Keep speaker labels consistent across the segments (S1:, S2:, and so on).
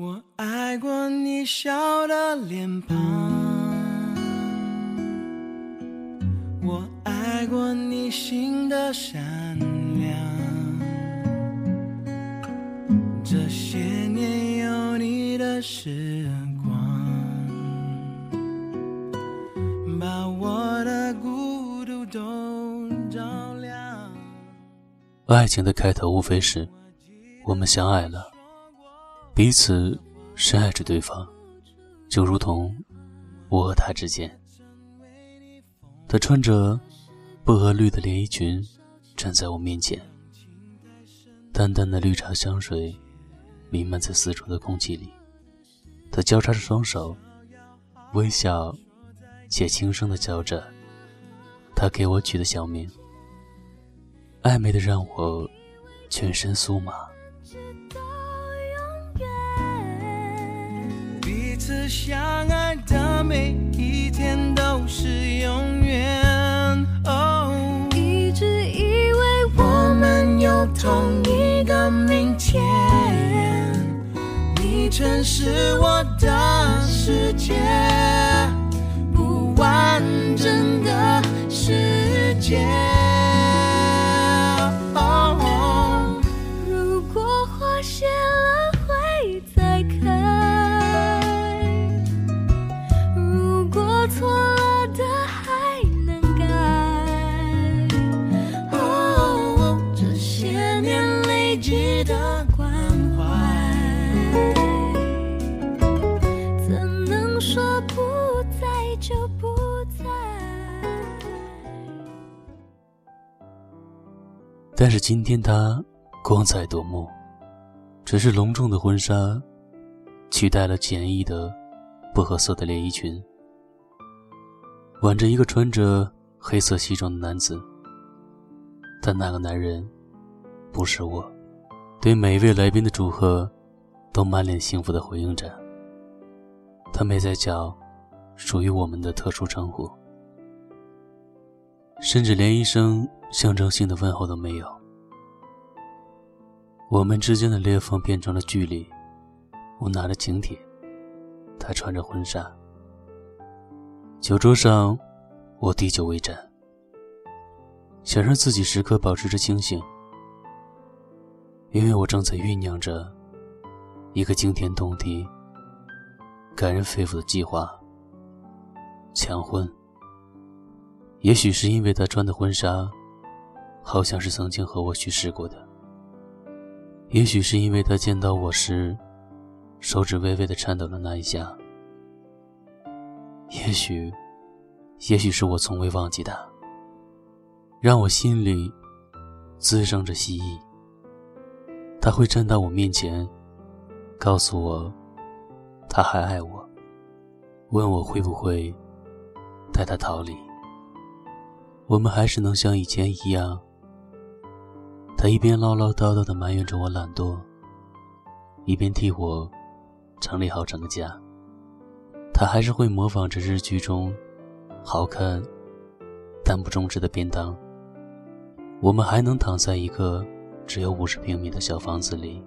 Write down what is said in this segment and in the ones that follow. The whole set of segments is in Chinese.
S1: 我爱过你笑的脸庞，我爱过你心的善良。这些年有你的时光，把我的孤独都照亮。
S2: 爱情的开头无非是我们相爱了。彼此深爱着对方，就如同我和他之间。他穿着薄荷绿的连衣裙，站在我面前。淡淡的绿茶香水弥漫在四周的空气里。他交叉着双手，微笑且轻声的叫着他给我取的小名，暧昧的让我全身酥麻。
S1: 相爱的每一天都是永远。哦，
S3: 一直以为我们有同一个明天，
S1: 你曾是我的世界，不完整的世界。
S2: 但是今天她光彩夺目，只是隆重的婚纱取代了简易的薄荷色的连衣裙，挽着一个穿着黑色西装的男子。但那个男人不是我，对每一位来宾的祝贺都满脸幸福的回应着。他没再叫属于我们的特殊称呼，甚至连一声。象征性的问候都没有，我们之间的裂缝变成了距离。我拿着请帖，他穿着婚纱。酒桌上，我滴酒未沾，想让自己时刻保持着清醒，因为我正在酝酿着一个惊天动地、感人肺腑的计划——强婚。也许是因为他穿的婚纱。好像是曾经和我去试过的。也许是因为他见到我时，手指微微的颤抖了那一下。也许，也许是我从未忘记他，让我心里滋生着希冀。他会站到我面前，告诉我他还爱我，问我会不会带他逃离。我们还是能像以前一样。他一边唠唠叨叨地埋怨着我懒惰，一边替我整理好整个家。他还是会模仿着日剧中好看但不重视的便当。我们还能躺在一个只有五十平米的小房子里，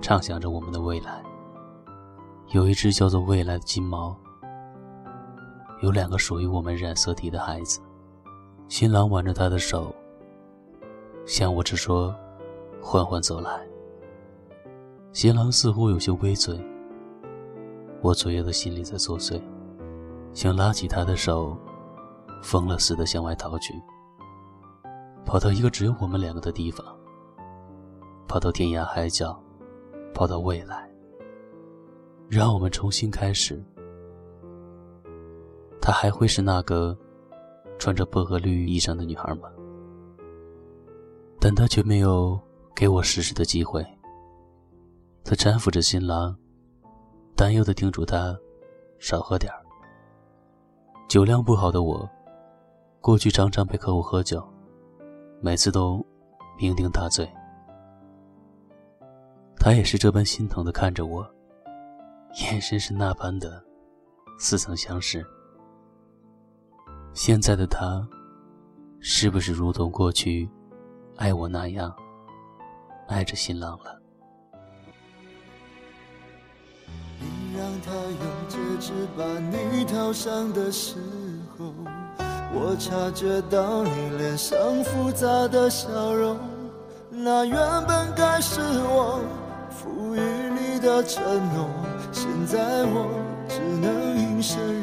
S2: 畅想着我们的未来。有一只叫做未来的金毛，有两个属于我们染色体的孩子。新郎挽着她的手。向我直说，缓缓走来。新郎似乎有些微醉，我左右的心里在作祟，想拉起他的手，疯了似的向外逃去，跑到一个只有我们两个的地方，跑到天涯海角，跑到未来，让我们重新开始。她还会是那个穿着薄荷绿衣裳的女孩吗？但他却没有给我实施的机会。他搀扶着新郎，担忧地叮嘱他少喝点儿。酒量不好的我，过去常常陪客户喝酒，每次都酩酊大醉。他也是这般心疼地看着我，眼神是那般的似曾相识。现在的他，是不是如同过去？爱我那样爱着新郎了。
S4: 你让他用戒指把你套上的时候，我察觉到你脸上复杂的笑容。那原本该是我赋予你的承诺，现在我只能隐身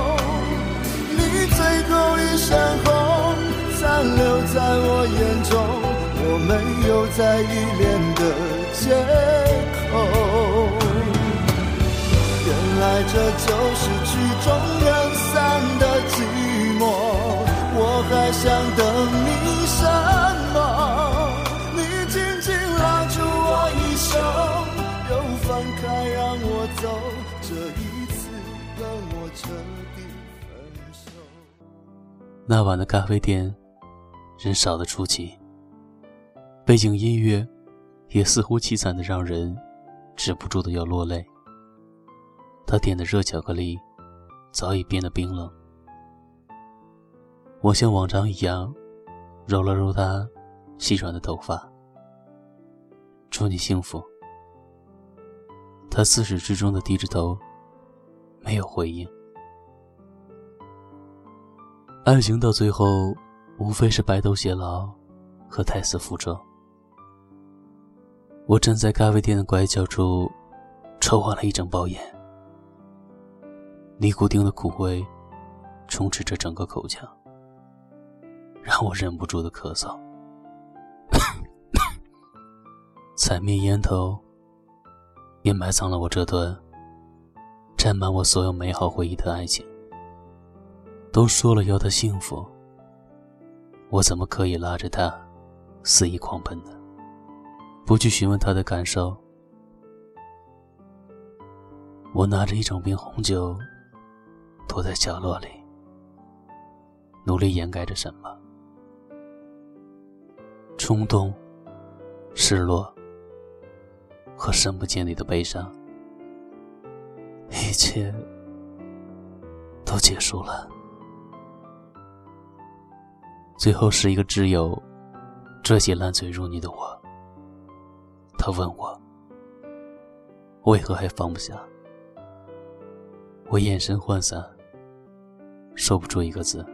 S4: 残留在我眼中，我没有再依恋的借口。原来这就是曲终人散的寂寞，我还想等你什么？你紧紧拉住我衣袖，又放开让我走，这一次让我彻底分手。
S2: 那晚的咖啡店。人少的出奇，背景音乐也似乎凄惨的让人止不住的要落泪。他点的热巧克力早已变得冰冷，我像往常一样揉了揉他细软的头发。祝你幸福。他自始至终的低着头，没有回应。爱情到最后。无非是白头偕老和胎死腹中。我站在咖啡店的拐角处，抽完了一整包烟，尼古丁的苦味充斥着整个口腔，让我忍不住的咳嗽。踩灭烟头，也埋藏了我这段占满我所有美好回忆的爱情。都说了要他幸福。我怎么可以拉着他肆意狂奔呢？不去询问他的感受。我拿着一整瓶红酒，躲在角落里，努力掩盖着什么：冲动、失落和深不见底的悲伤。一切都结束了。最后是一个挚友这些烂醉如泥的我。他问我为何还放不下，我眼神涣散，说不出一个字。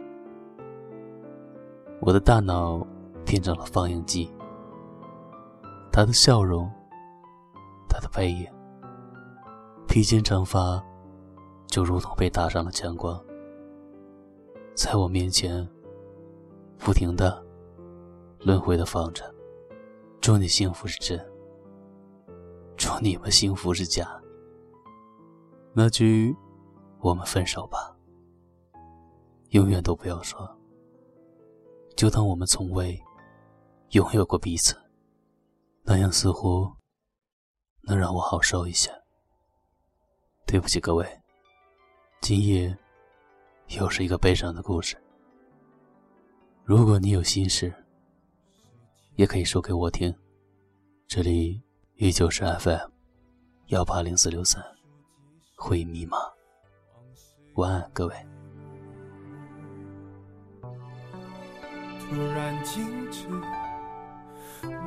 S2: 我的大脑变成了放映机，他的笑容，他的背影，披肩长发，就如同被打上了强光，在我面前。不停的轮回的放着，祝你幸福是真，祝你们幸福是假。那句“我们分手吧”，永远都不要说，就当我们从未拥有过彼此，那样似乎能让我好受一些。对不起各位，今夜又是一个悲伤的故事。如果你有心事，也可以说给我听。这里依旧是 FM 幺八零四六三，回忆密码。晚安，各位。
S4: 突然静止，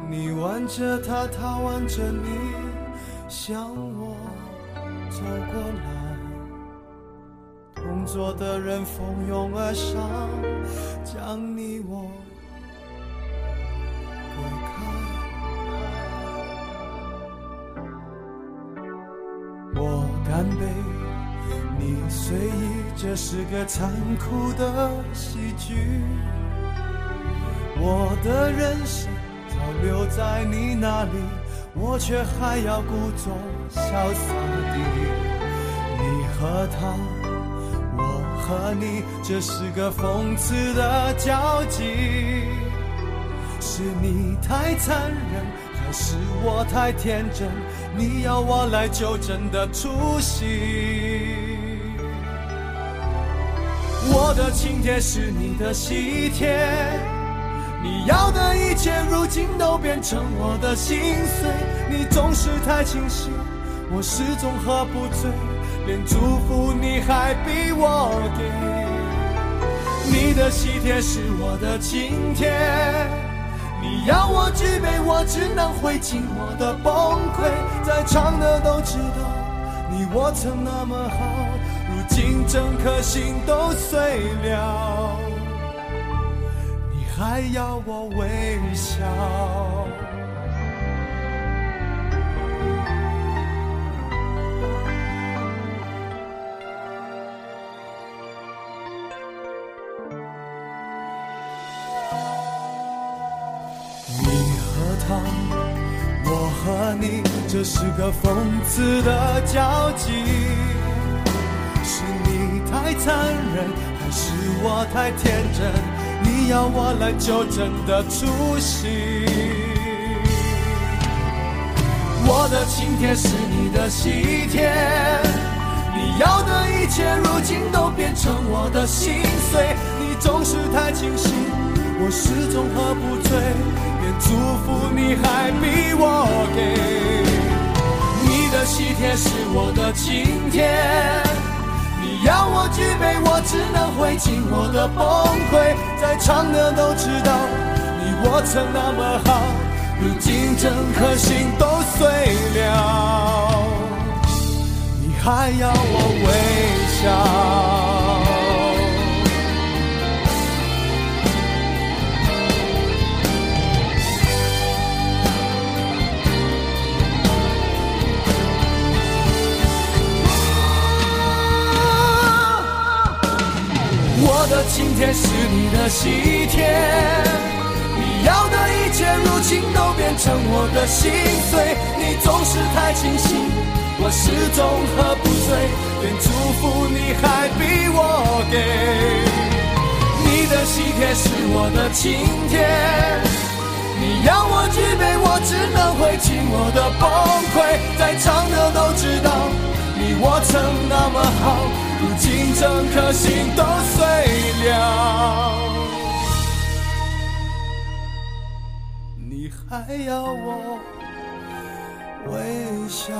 S4: 你挽着他，他挽着你，向我走过来。同桌的人蜂拥而上，将你我隔开。我干杯，你随意，这是个残酷的喜剧。我的人生早留在你那里，我却还要故作潇洒地，你和他。和你，这是个讽刺的交集。是你太残忍，还
S5: 是我太天真？你要我来纠正的出息。我的请帖是你的喜帖，你要的一切如今都变成我的心碎。你总是太清醒，我始终喝不醉，连祝福你还逼我给。你的喜帖是我的请帖，你要我举杯，我只能会尽我的崩溃。在场的都知道，你我曾那么好。如今整颗心都碎了，你还要我微笑？是个讽刺的交集。是你太残忍，还是我太天真？你要我来纠正的出息。我的请帖是你的喜帖，你要的一切如今都变成我的心碎。你总是太清醒，我始终喝不醉，连祝福你还逼我。也是我的晴天。你。要我举杯，我只能会尽我的崩溃。在场的都知道，你我曾那么好，如今整颗心都碎了，你还要我微笑？你的喜帖，你要的一切如今都变成我的心碎。你总是太清醒，我始终喝不醉，连祝福你还逼我给。你的喜帖是我的晴天，你要我举杯，我只能会尽我的崩溃。在场的都知道，你我曾那么好。如今整颗心都碎了，你还要我微笑？